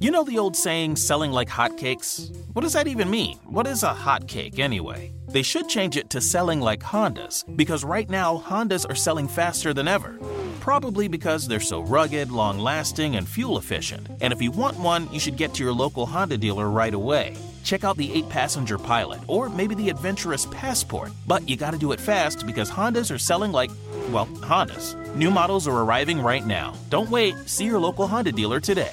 You know the old saying, selling like hotcakes? What does that even mean? What is a hotcake anyway? They should change it to selling like Hondas, because right now Hondas are selling faster than ever. Probably because they're so rugged, long lasting, and fuel efficient. And if you want one, you should get to your local Honda dealer right away. Check out the 8 passenger pilot, or maybe the adventurous passport. But you gotta do it fast because Hondas are selling like, well, Hondas. New models are arriving right now. Don't wait, see your local Honda dealer today.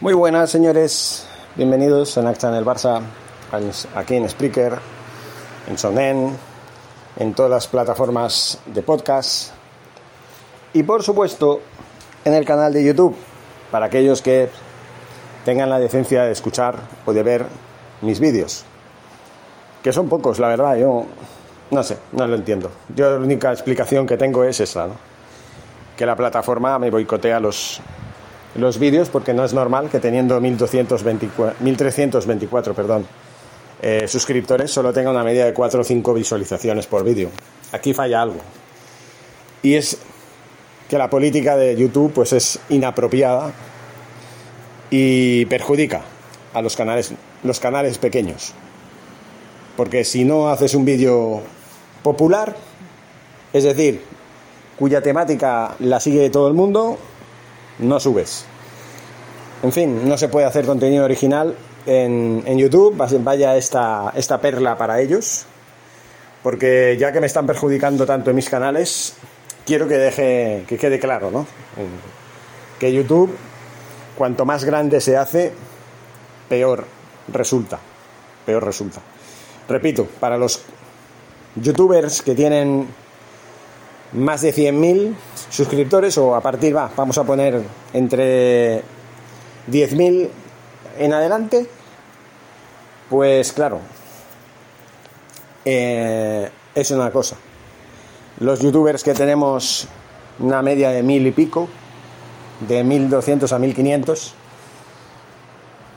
Muy buenas, señores. Bienvenidos en Acta en el Barça, aquí en Spreaker, en Sonen, en todas las plataformas de podcast y, por supuesto, en el canal de YouTube, para aquellos que tengan la decencia de escuchar o de ver mis vídeos. Que son pocos, la verdad, yo no sé, no lo entiendo. Yo la única explicación que tengo es esa, ¿no? Que la plataforma me boicotea los, los vídeos porque no es normal que teniendo 1224, 1324 perdón, eh, suscriptores solo tenga una media de 4 o 5 visualizaciones por vídeo. Aquí falla algo. Y es que la política de YouTube pues es inapropiada y perjudica a los canales, los canales pequeños. Porque si no haces un vídeo popular, es decir, cuya temática la sigue todo el mundo, no subes. En fin, no se puede hacer contenido original en, YouTube, vaya esta, esta perla para ellos, porque ya que me están perjudicando tanto en mis canales, quiero que deje, que quede claro, ¿no? Que YouTube, cuanto más grande se hace, peor resulta, peor resulta. Repito, para los youtubers que tienen más de 100.000 suscriptores o a partir, va, vamos a poner entre 10.000 en adelante, pues claro, eh, es una cosa. Los youtubers que tenemos una media de mil y pico, de 1.200 a 1.500,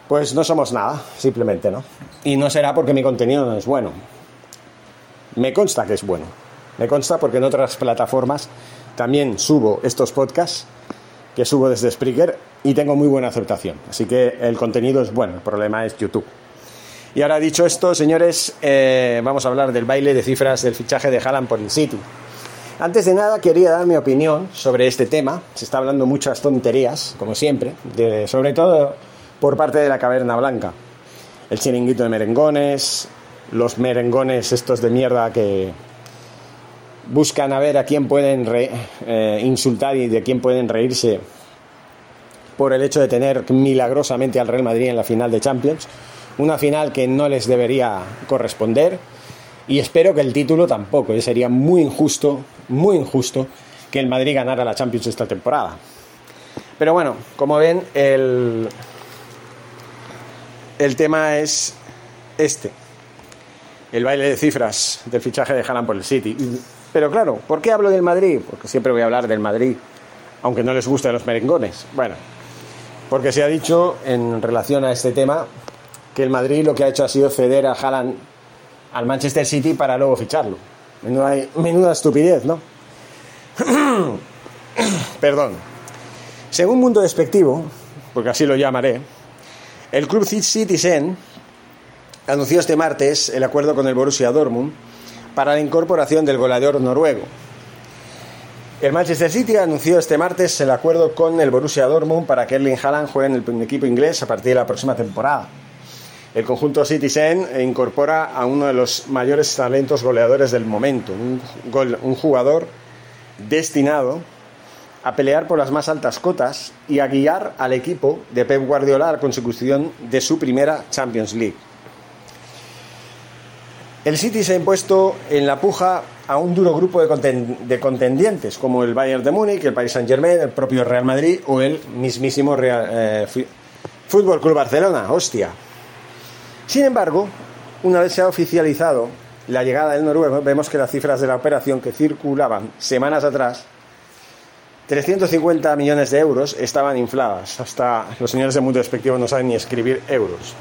pues no somos nada, simplemente, ¿no? Y no será porque mi contenido no es bueno. Me consta que es bueno. Me consta porque en otras plataformas también subo estos podcasts que subo desde Spreaker y tengo muy buena aceptación. Así que el contenido es bueno, el problema es YouTube. Y ahora dicho esto, señores, eh, vamos a hablar del baile de cifras del fichaje de Haaland por el City. Antes de nada, quería dar mi opinión sobre este tema. Se está hablando muchas tonterías, como siempre, sobre todo por parte de la Caverna Blanca. El chiringuito de merengones, los merengones estos de mierda que buscan a ver a quién pueden eh, insultar y de quién pueden reírse por el hecho de tener milagrosamente al Real Madrid en la final de Champions. Una final que no les debería corresponder y espero que el título tampoco. ¿eh? Sería muy injusto, muy injusto que el Madrid ganara la Champions esta temporada. Pero bueno, como ven, el, el tema es este. El baile de cifras del fichaje de Haaland por el City. Pero claro, ¿por qué hablo del Madrid? Porque siempre voy a hablar del Madrid, aunque no les gusten los merengones. Bueno, porque se ha dicho en relación a este tema que el Madrid lo que ha hecho ha sido ceder a Haaland al Manchester City para luego ficharlo. Menuda, menuda estupidez, ¿no? Perdón. Según Mundo Despectivo, porque así lo llamaré, el club Citizen anunció este martes el acuerdo con el Borussia Dortmund para la incorporación del goleador noruego. El Manchester City anunció este martes el acuerdo con el Borussia Dortmund para que Erling Haaland juegue en el equipo inglés a partir de la próxima temporada. El conjunto Citizen incorpora a uno de los mayores talentos goleadores del momento, un, un jugador destinado a pelear por las más altas cotas y a guiar al equipo de Pep Guardiola a la consecución de su primera Champions League. El City se ha impuesto en la puja a un duro grupo de, contendientes como el Bayern de Múnich, el Paris Saint-Germain, el propio Real Madrid o el mismísimo Real, eh, Fútbol Club Barcelona, hostia. Sin embargo, una vez se ha oficializado la llegada del noruego, vemos que las cifras de la operación que circulaban semanas atrás 350 millones de euros estaban infladas. Hasta los señores del mundo despectivo no saben ni escribir euros.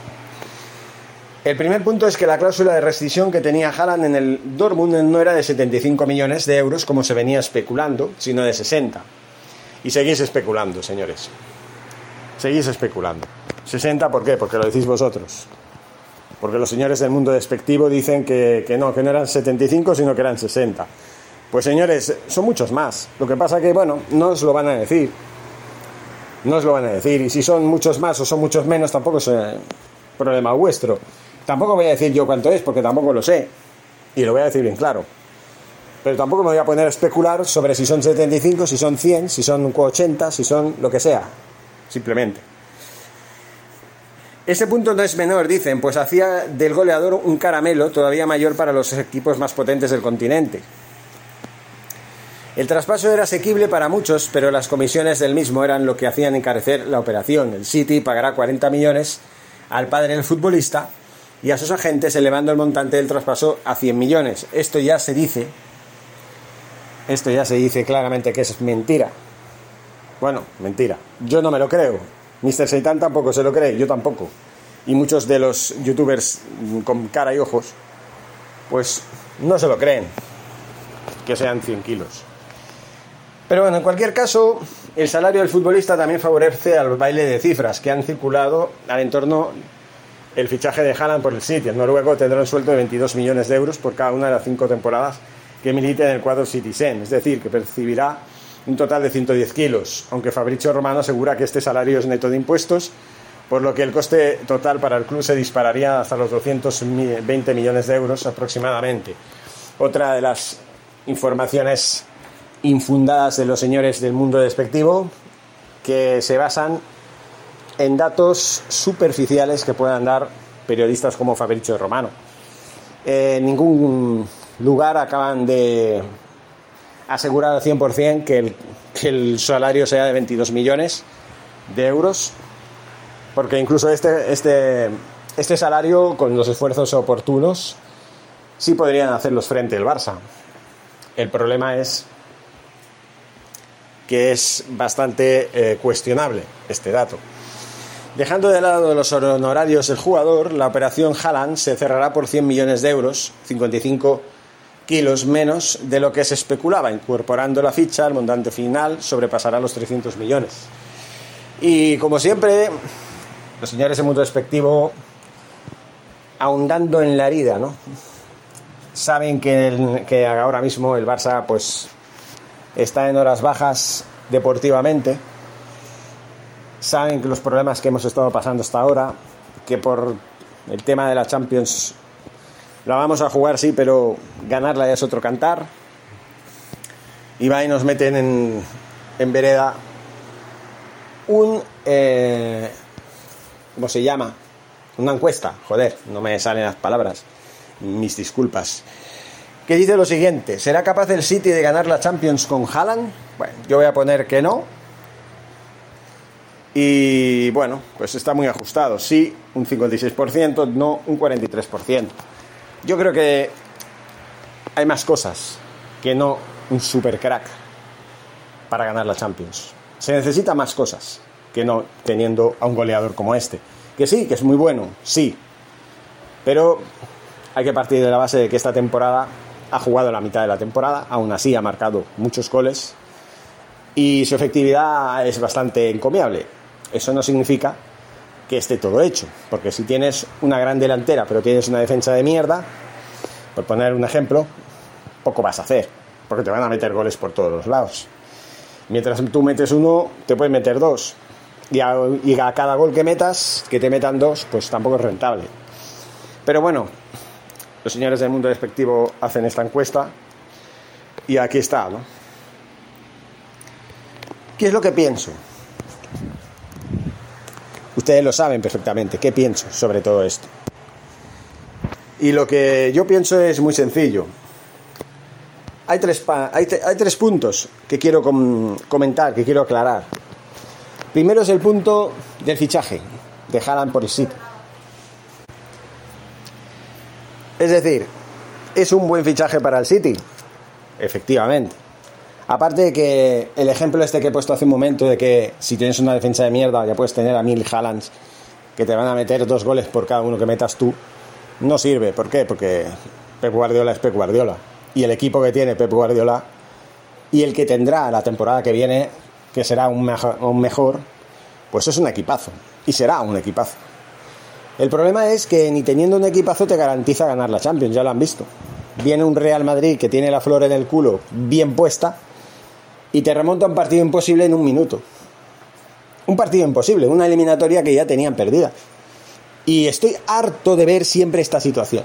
El primer punto es que la cláusula de rescisión que tenía Haaland en el Dortmund no era de 75 millones de euros como se venía especulando, sino de 60. Y seguís especulando, señores. Seguís especulando. ¿60 por qué? Porque lo decís vosotros. Porque los señores del mundo despectivo dicen que, no, que no eran 75, sino que eran 60. Pues señores, son muchos más. Lo que pasa que, bueno, no os lo van a decir. No os lo van a decir. Y si son muchos más o son muchos menos, tampoco es eh, problema vuestro. Tampoco voy a decir yo cuánto es, porque tampoco lo sé. Y lo voy a decir bien claro. Pero tampoco me voy a poner a especular sobre si son 75, si son 100, si son 80, si son lo que sea. Simplemente. Ese punto no es menor, dicen, pues hacía del goleador un caramelo todavía mayor para los equipos más potentes del continente. El traspaso era asequible para muchos, pero las comisiones del mismo eran lo que hacían encarecer la operación. El City pagará 40 millones al padre del futbolista y a sus agentes elevando el montante del traspaso a 100 millones. Esto ya se dice, esto ya se dice claramente que es mentira. Bueno, mentira. Yo no me lo creo. Mr. Seitan tampoco se lo cree, yo tampoco. Y muchos de los youtubers con cara y ojos, pues no se lo creen que sean 100 kilos. Pero bueno, en cualquier caso, el salario del futbolista también favorece al baile de cifras que han circulado al entorno el fichaje de Haaland por el City. El noruego tendrá un sueldo de 22 millones de euros por cada una de las cinco temporadas que milite en el cuadro Citizen, es decir, que percibirá un total de 110 kilos, aunque Fabricio Romano asegura que este salario es neto de impuestos, por lo que el coste total para el club se dispararía hasta los 220 millones de euros aproximadamente. Otra de las informaciones infundadas de los señores del mundo despectivo que se basan en datos superficiales que puedan dar periodistas como Fabricio Romano. En ningún lugar acaban de asegurar al 100% que el, que el salario sea de 22 millones de euros, porque incluso este, este, este salario, con los esfuerzos oportunos, sí podrían hacerlos frente al Barça. El problema es que es bastante eh, cuestionable este dato. Dejando de lado los honorarios del jugador, la operación Haaland se cerrará por 100 millones de euros, 55 kilos menos de lo que se especulaba. Incorporando la ficha, el montante final sobrepasará los 300 millones. Y como siempre, los señores de mundo despectivo, ahondando en la herida, ¿no? Saben que, que ahora mismo el Barça, pues, está en horas bajas deportivamente. Saben que los problemas que hemos estado pasando hasta ahora, que por el tema de la Champions la vamos a jugar, sí, pero ganarla ya es otro cantar. Y va y nos meten en, en vereda un. Eh, ¿Cómo se llama? Una encuesta. Joder, no me salen las palabras. Mis disculpas que dice lo siguiente, ¿será capaz el City de ganar la Champions con Haaland? Bueno, yo voy a poner que no. Y bueno, pues está muy ajustado. Sí, un 56%, no un 43%. Yo creo que hay más cosas que no un super crack para ganar la Champions. Se necesita más cosas que no teniendo a un goleador como este. Que sí, que es muy bueno, sí. Pero hay que partir de la base de que esta temporada ha jugado la mitad de la temporada, aún así ha marcado muchos goles y su efectividad es bastante encomiable. Eso no significa que esté todo hecho, porque si tienes una gran delantera pero tienes una defensa de mierda, por poner un ejemplo, poco vas a hacer, porque te van a meter goles por todos los lados. Mientras tú metes uno, te pueden meter dos. Y a, cada gol que metas, que te metan dos, pues tampoco es rentable. Pero bueno, los señores del mundo despectivo hacen esta encuesta y aquí está, ¿no? ¿Qué es lo que pienso? Ustedes lo saben perfectamente, ¿qué pienso sobre todo esto? Y lo que yo pienso es muy sencillo. hay tres, hay, tres puntos que quiero comentar, que quiero aclarar. Primero es el punto del fichaje de Haaland por el City. Es decir, ¿es un buen fichaje para el City? Efectivamente. Aparte de que el ejemplo este que he puesto hace un momento de que si tienes una defensa de mierda ya puedes tener a mil Haalands que te van a meter dos goles por cada uno que metas tú, no sirve. ¿Por qué? Porque Pep Guardiola es Pep Guardiola. Y el equipo que tiene Pep Guardiola y el que tendrá la temporada que viene, que será un mejor, un mejor pues es un equipazo. Y será un equipazo. El problema es que ni teniendo un equipazo te garantiza ganar la Champions, ya lo han visto. Viene un Real Madrid que tiene la flor en el culo bien puesta y te remonta un partido imposible en un minuto. Un partido imposible, una eliminatoria que ya tenían perdida. Y estoy harto de ver siempre esta situación.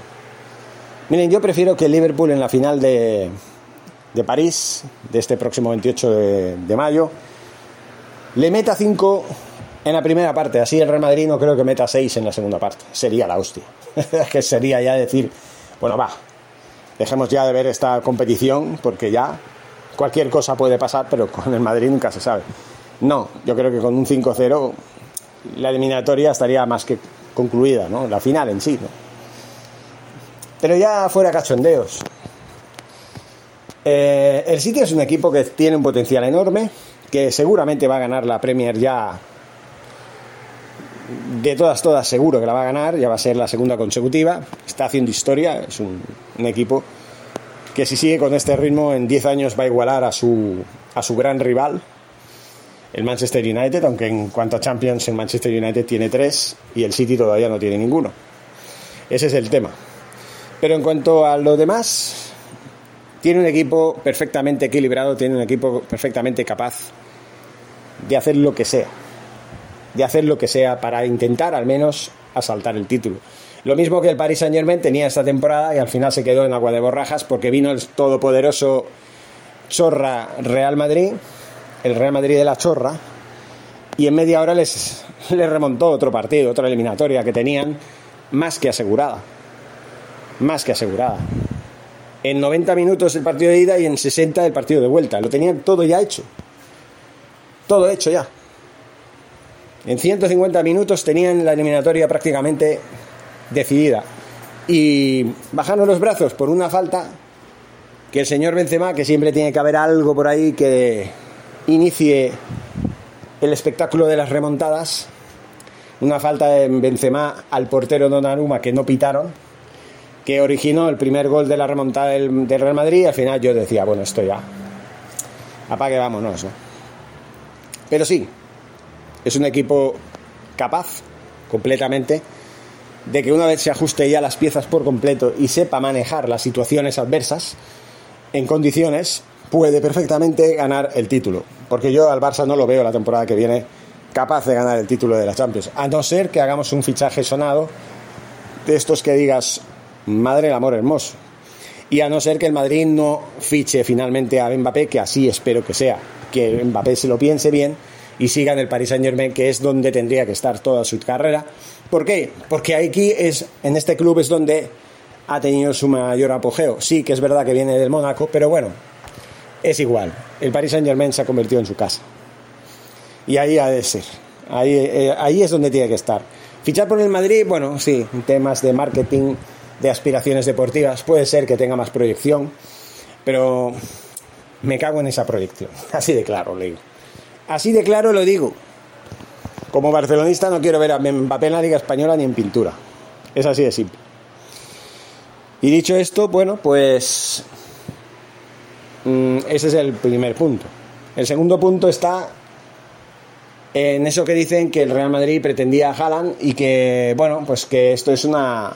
Miren, yo prefiero que Liverpool en la final de, de París, de este próximo 28 de, de mayo, le meta 5 en la primera parte. Así el Real Madrid no creo que meta 6 en la segunda parte. Sería la hostia. que sería ya decir, bueno, va, dejemos ya de ver esta competición porque ya cualquier cosa puede pasar, pero con el Madrid nunca se sabe. No, yo creo que con un 5-0 la eliminatoria estaría más que concluida, ¿no? La final en sí, ¿no? Pero ya fuera cachondeos. Eh, el City es un equipo que tiene un potencial enorme, que seguramente va a ganar la Premier ya de todas, todas seguro que la va a ganar, ya va a ser la segunda consecutiva, está haciendo historia, es un, equipo que si sigue con este ritmo en 10 años va a igualar a su, a su gran rival, el Manchester United, aunque en cuanto a Champions el Manchester United tiene tres y el City todavía no tiene ninguno. Ese es el tema. Pero en cuanto a lo demás, tiene un equipo perfectamente equilibrado, tiene un equipo perfectamente capaz de hacer lo que sea de hacer lo que sea para intentar al menos asaltar el título. Lo mismo que el Paris Saint Germain tenía esta temporada y al final se quedó en agua de borrajas porque vino el todopoderoso Chorra Real Madrid, el Real Madrid de la Chorra, y en media hora les, les remontó otro partido, otra eliminatoria que tenían más que asegurada. Más que asegurada. En 90 minutos el partido de ida y en 60 el partido de vuelta. Lo tenían todo ya hecho. Todo hecho ya. En 150 minutos tenían la eliminatoria prácticamente decidida. Y bajaron los brazos por una falta que el señor Benzema, que siempre tiene que haber algo por ahí que inicie el espectáculo de las remontadas, una falta de Benzema al portero Donnarumma que no pitaron, que originó el primer gol de la remontada del, Real Madrid y al final yo decía, bueno, esto ya, apague, vámonos. Pero sí, es un equipo capaz completamente de que una vez se ajuste ya las piezas por completo y sepa manejar las situaciones adversas en condiciones, puede perfectamente ganar el título. Porque yo al Barça no lo veo la temporada que viene capaz de ganar el título de la Champions. A no ser que hagamos un fichaje sonado de estos que digas, madre del amor hermoso. Y a no ser que el Madrid no fiche finalmente a Mbappé, que así espero que sea, que Mbappé se lo piense bien y siga en el Paris Saint Germain, que es donde tendría que estar toda su carrera. ¿Por qué? Porque aquí es, en este club es donde ha tenido su mayor apogeo. Sí que es verdad que viene del Mónaco, pero bueno, es igual. El Paris Saint Germain se ha convertido en su casa. Y ahí ha de ser. Ahí, eh, ahí es donde tiene que estar. Fichar por el Madrid, bueno, sí, temas de marketing, de aspiraciones deportivas, puede ser que tenga más proyección, pero me cago en esa proyección. Así de claro, le digo. Así de claro lo digo. Como barcelonista no quiero ver a Mbappé en la Liga Española ni en pintura. Es así de simple. Y dicho esto, bueno, pues mm, ese es el primer punto. El segundo punto está en eso que dicen que el Real Madrid pretendía a Haaland y que, bueno, pues que esto es una,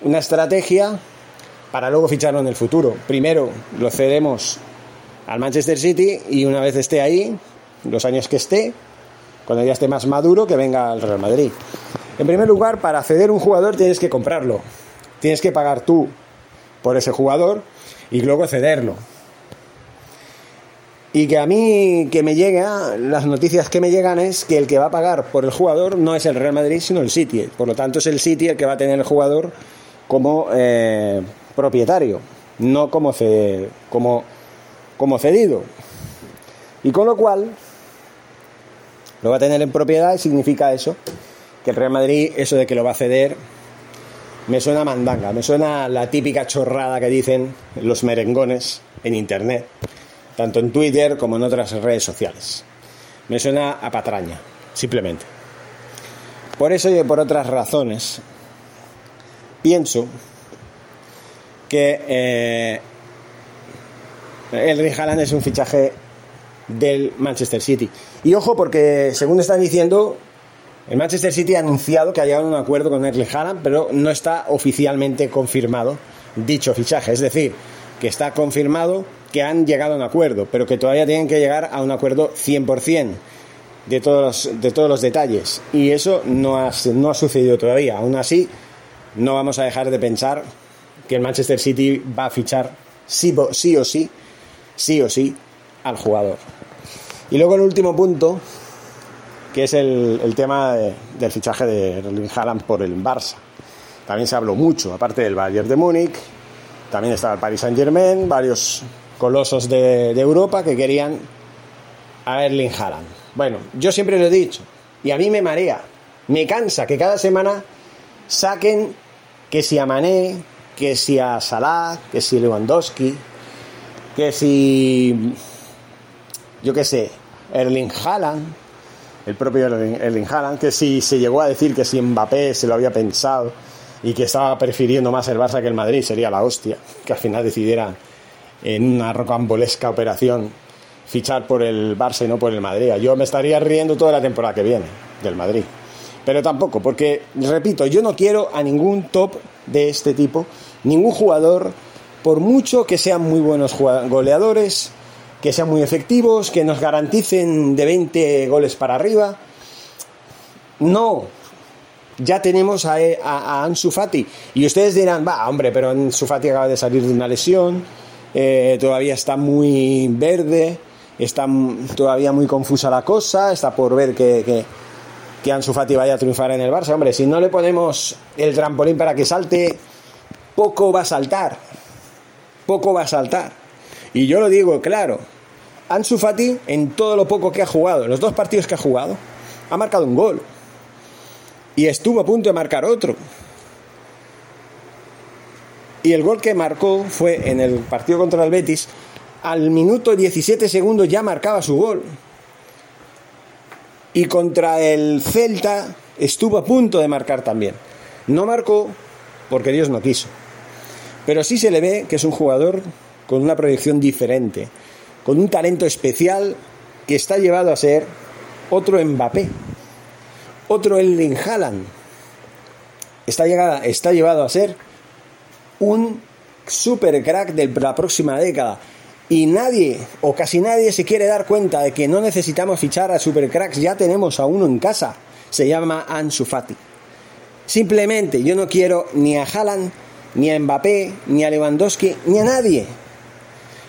una estrategia para luego ficharlo en el futuro. Primero lo cedemos al Manchester City y una vez esté ahí, los años que esté, cuando ya esté más maduro, que venga al Real Madrid. En primer lugar, para ceder un jugador tienes que comprarlo. Tienes que pagar tú por ese jugador y luego cederlo. Y que a mí que me llega, las noticias que me llegan es que el que va a pagar por el jugador no es el Real Madrid, sino el City. Por lo tanto, es el City el que va a tener el jugador como eh, propietario. no como, como, como cedido. Y con lo cual lo va a tener en propiedad y significa eso, que el Real Madrid, eso de que lo va a ceder, me suena mandanga, me suena la típica chorrada que dicen los merengones en Internet, tanto en Twitter como en otras redes sociales. Me suena a patraña, simplemente. Por eso y por otras razones, pienso que eh, el Haaland es un fichaje del Manchester City. Y ojo, porque según están diciendo, el Manchester City ha anunciado que ha llegado a un acuerdo con Erling Haaland, pero no está oficialmente confirmado dicho fichaje. Es decir, que está confirmado que han llegado a un acuerdo, pero que todavía tienen que llegar a un acuerdo 100% de todos los, de todos los detalles. Y eso no ha, no ha sucedido todavía. Aún así, no vamos a dejar de pensar que el Manchester City va a fichar sí, sí o sí, sí o sí, al jugador. Y luego el último punto, que es el, tema del fichaje de Erling Haaland por el Barça. También se habló mucho, aparte del Bayern de Múnich, también estaba el Paris Saint Germain, varios colosos de, Europa que querían a Erling Haaland. Bueno, yo siempre lo he dicho, y a mí me marea, me cansa que cada semana saquen que si a Mané, que si a Salah, que si Lewandowski, que si yo qué sé, Erling Haaland, el propio Erling Haaland, que si se llegó a decir que si Mbappé se lo había pensado y que estaba prefiriendo más el Barça que el Madrid, sería la hostia, que al final decidiera en una rocambolesca operación fichar por el Barça y no por el Madrid. Yo me estaría riendo toda la temporada que viene del Madrid. Pero tampoco, porque, repito, yo no quiero a ningún top de este tipo, ningún jugador, por mucho que sean muy buenos goleadores, que sean muy efectivos, que nos garanticen de 20 goles para arriba. No, ya tenemos a, a, Ansu Fati. Y ustedes dirán, va, hombre, pero Ansu Fati acaba de salir de una lesión, eh, todavía está muy verde, está todavía muy confusa la cosa, está por ver que, que, que Ansu Fati vaya a triunfar en el Barça. Hombre, si no le ponemos el trampolín para que salte, poco va a saltar. Poco va a saltar. Y yo lo digo claro, Ansu Fati en todo lo poco que ha jugado, en los dos partidos que ha jugado, ha marcado un gol. Y estuvo a punto de marcar otro. Y el gol que marcó fue en el partido contra el Betis, al minuto 17 segundos ya marcaba su gol. Y contra el Celta estuvo a punto de marcar también. No marcó porque Dios no quiso. Pero sí se le ve que es un jugador con una proyección diferente, con un talento especial que está llevado a ser otro Mbappé, otro Erling Haaland. Está, llegada, está llevado a ser un super crack de la próxima década. Y nadie, o casi nadie, se quiere dar cuenta de que no necesitamos fichar a super cracks, ya tenemos a uno en casa. Se llama Ansu Fati. Simplemente yo no quiero ni a Haaland, ni a Mbappé, ni a Lewandowski, ni a nadie.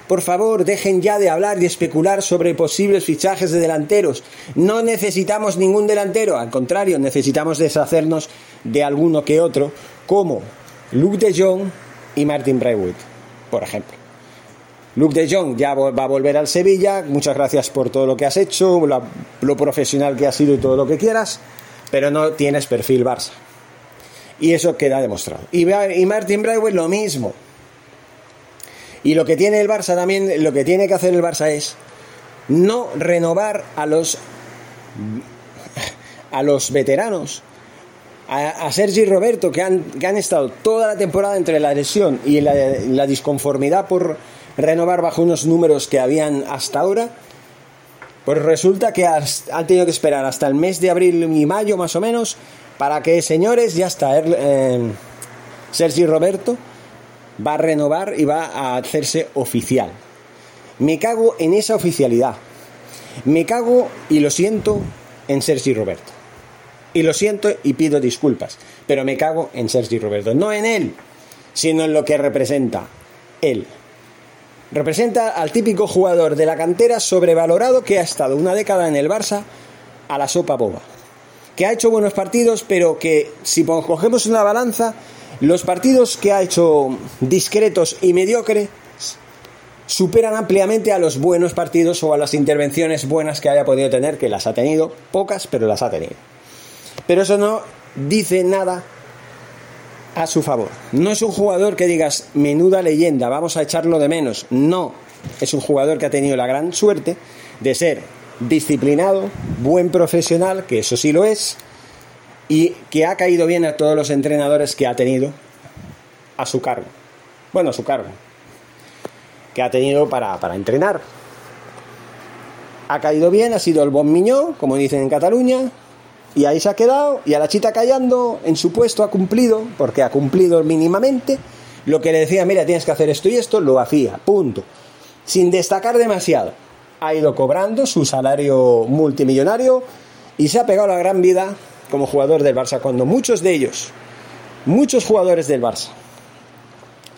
Por favor, dejen ya de hablar y especular sobre posibles fichajes de delanteros. No necesitamos ningún delantero, al contrario, necesitamos deshacernos de alguno que otro, como Luke de Jong y Martin Braithwaite, por ejemplo. Luke de Jong ya va a volver al Sevilla, muchas gracias por todo lo que has hecho, lo, profesional que has sido y todo lo que quieras, pero no tienes perfil Barça. Y eso queda demostrado. Y, y Martin Braithwaite lo mismo. Y lo que tiene el Barça también, lo que tiene que hacer el Barça es no renovar a los a los veteranos, a, Sergi y Roberto, que han, que han, estado toda la temporada entre la lesión y la, disconformidad por renovar bajo unos números que habían hasta ahora, pues resulta que han tenido que esperar hasta el mes de abril y mayo más o menos para que, señores, ya está, eh, Sergi Roberto va a renovar y va a hacerse oficial. Me cago en esa oficialidad. Me cago y lo siento en Sergi Roberto. Y lo siento y pido disculpas, pero me cago en Sergi Roberto. No en él, sino en lo que representa él. Representa al típico jugador de la cantera sobrevalorado que ha estado una década en el Barça a la sopa boba. Que ha hecho buenos partidos, pero que si cogemos una balanza Los partidos que ha hecho discretos y mediocres superan ampliamente a los buenos partidos o a las intervenciones buenas que haya podido tener, que las ha tenido, pocas, pero las ha tenido. Pero eso no dice nada a su favor. No es un jugador que digas, menuda leyenda, vamos a echarlo de menos. No, es un jugador que ha tenido la gran suerte de ser disciplinado, buen profesional, que eso sí lo es, y que ha caído bien a todos los entrenadores que ha tenido a su cargo. Bueno, a su cargo. Que ha tenido para, para entrenar. Ha caído bien, ha sido el bon miñó, como dicen en Cataluña, y ahí se ha quedado, y a la chita callando, en su puesto ha cumplido, porque ha cumplido mínimamente, lo que le decía, mira, tienes que hacer esto y esto, lo hacía, punto. Sin destacar demasiado. Ha ido cobrando su salario multimillonario y se ha pegado la gran vida como jugador del Barça, cuando muchos de ellos, muchos jugadores del Barça,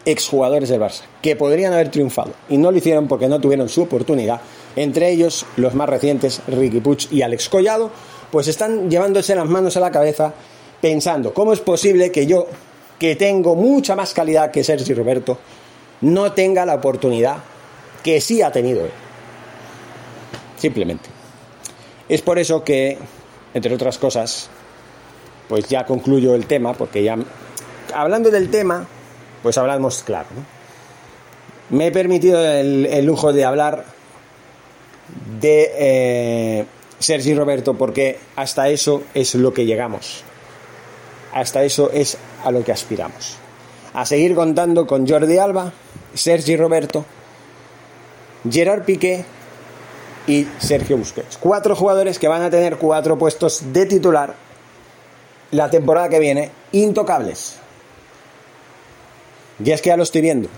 exjugadores del Barça, que podrían haber triunfado y no lo hicieron porque no tuvieron su oportunidad, entre ellos los más recientes, Ricky Puig y Alex Collado, pues están llevándose las manos a la cabeza pensando, ¿cómo es posible que yo, que tengo mucha más calidad que Sergio Roberto, no tenga la oportunidad que sí ha tenido él? Simplemente. Es por eso que, entre otras cosas, pues ya concluyo el tema, porque ya, hablando del tema, pues hablamos claro. Me he permitido el, lujo de hablar de eh, Sergi Roberto, porque hasta eso es lo que llegamos. Hasta eso es a lo que aspiramos. A seguir contando con Jordi Alba, Sergi Roberto, Gerard Piqué y Sergio Busquets. Cuatro jugadores que van a tener cuatro puestos de titular la temporada que viene, intocables. Ya es que ya lo estoy viendo.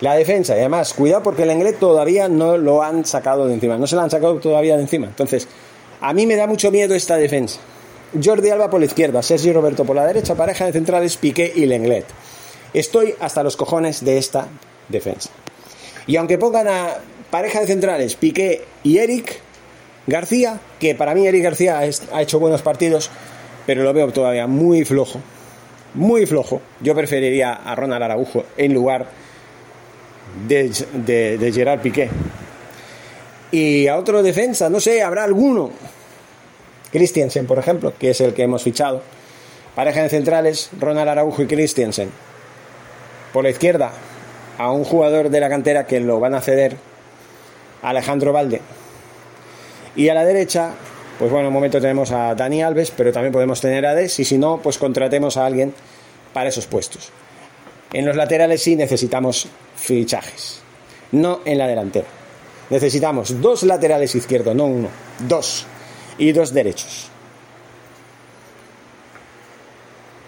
La defensa, y además, cuidado porque el inglés todavía no lo han sacado de encima, no se lo han sacado todavía de encima. Entonces, a mí me da mucho miedo esta defensa. Jordi Alba por la izquierda, Sergio Roberto por la derecha, pareja de centrales Piqué y Lenglet. Estoy hasta los cojones de esta defensa. Y aunque pongan a pareja de centrales Piqué y Eric García, que para mí Eric García ha hecho buenos partidos, pero lo veo todavía muy flojo. Muy flojo. Yo preferiría a Ronald Araujo en lugar de, Gerard Piqué. Y a otro defensa, no sé, habrá alguno. Christiansen, por ejemplo, que es el que hemos fichado. Pareja de centrales, Ronald Araujo y Christiansen. Por la izquierda, a un jugador de la cantera que lo van a ceder, Alejandro Valde. Y a la derecha, pues bueno, en un momento tenemos a Dani Alves, pero también podemos tener a Des, y si no, pues contratemos a alguien para esos puestos. En los laterales sí necesitamos fichajes, no en la delantera. Necesitamos dos laterales izquierdos, no uno, dos, y dos derechos.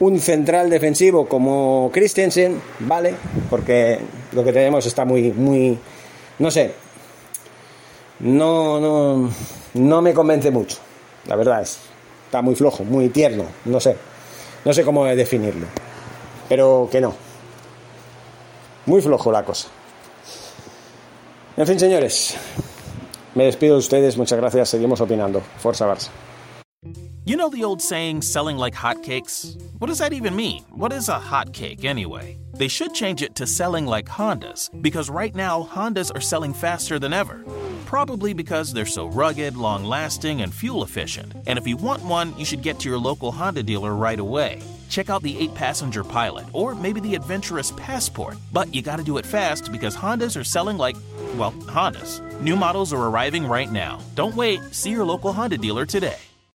Un central defensivo como Christensen, vale, porque lo que tenemos está muy, muy, no sé, no, no, no me convence mucho. La verdad es, está muy flojo, muy tierno, no sé, no sé cómo definirlo, pero que no. Muy flojo la cosa. En fin, señores, me despido de ustedes. Muchas gracias. Seguimos opinando. Forza Barça. You know the old saying, selling like hotcakes? What does that even mean? What is a hotcake anyway? They should change it to selling like Hondas, because right now Hondas are selling faster than ever. Probably because they're so rugged, long lasting, and fuel efficient. And if you want one, you should get to your local Honda dealer right away. Check out the 8 passenger pilot or maybe the adventurous passport. But you gotta do it fast because Hondas are selling like, well, Hondas. New models are arriving right now. Don't wait, see your local Honda dealer today.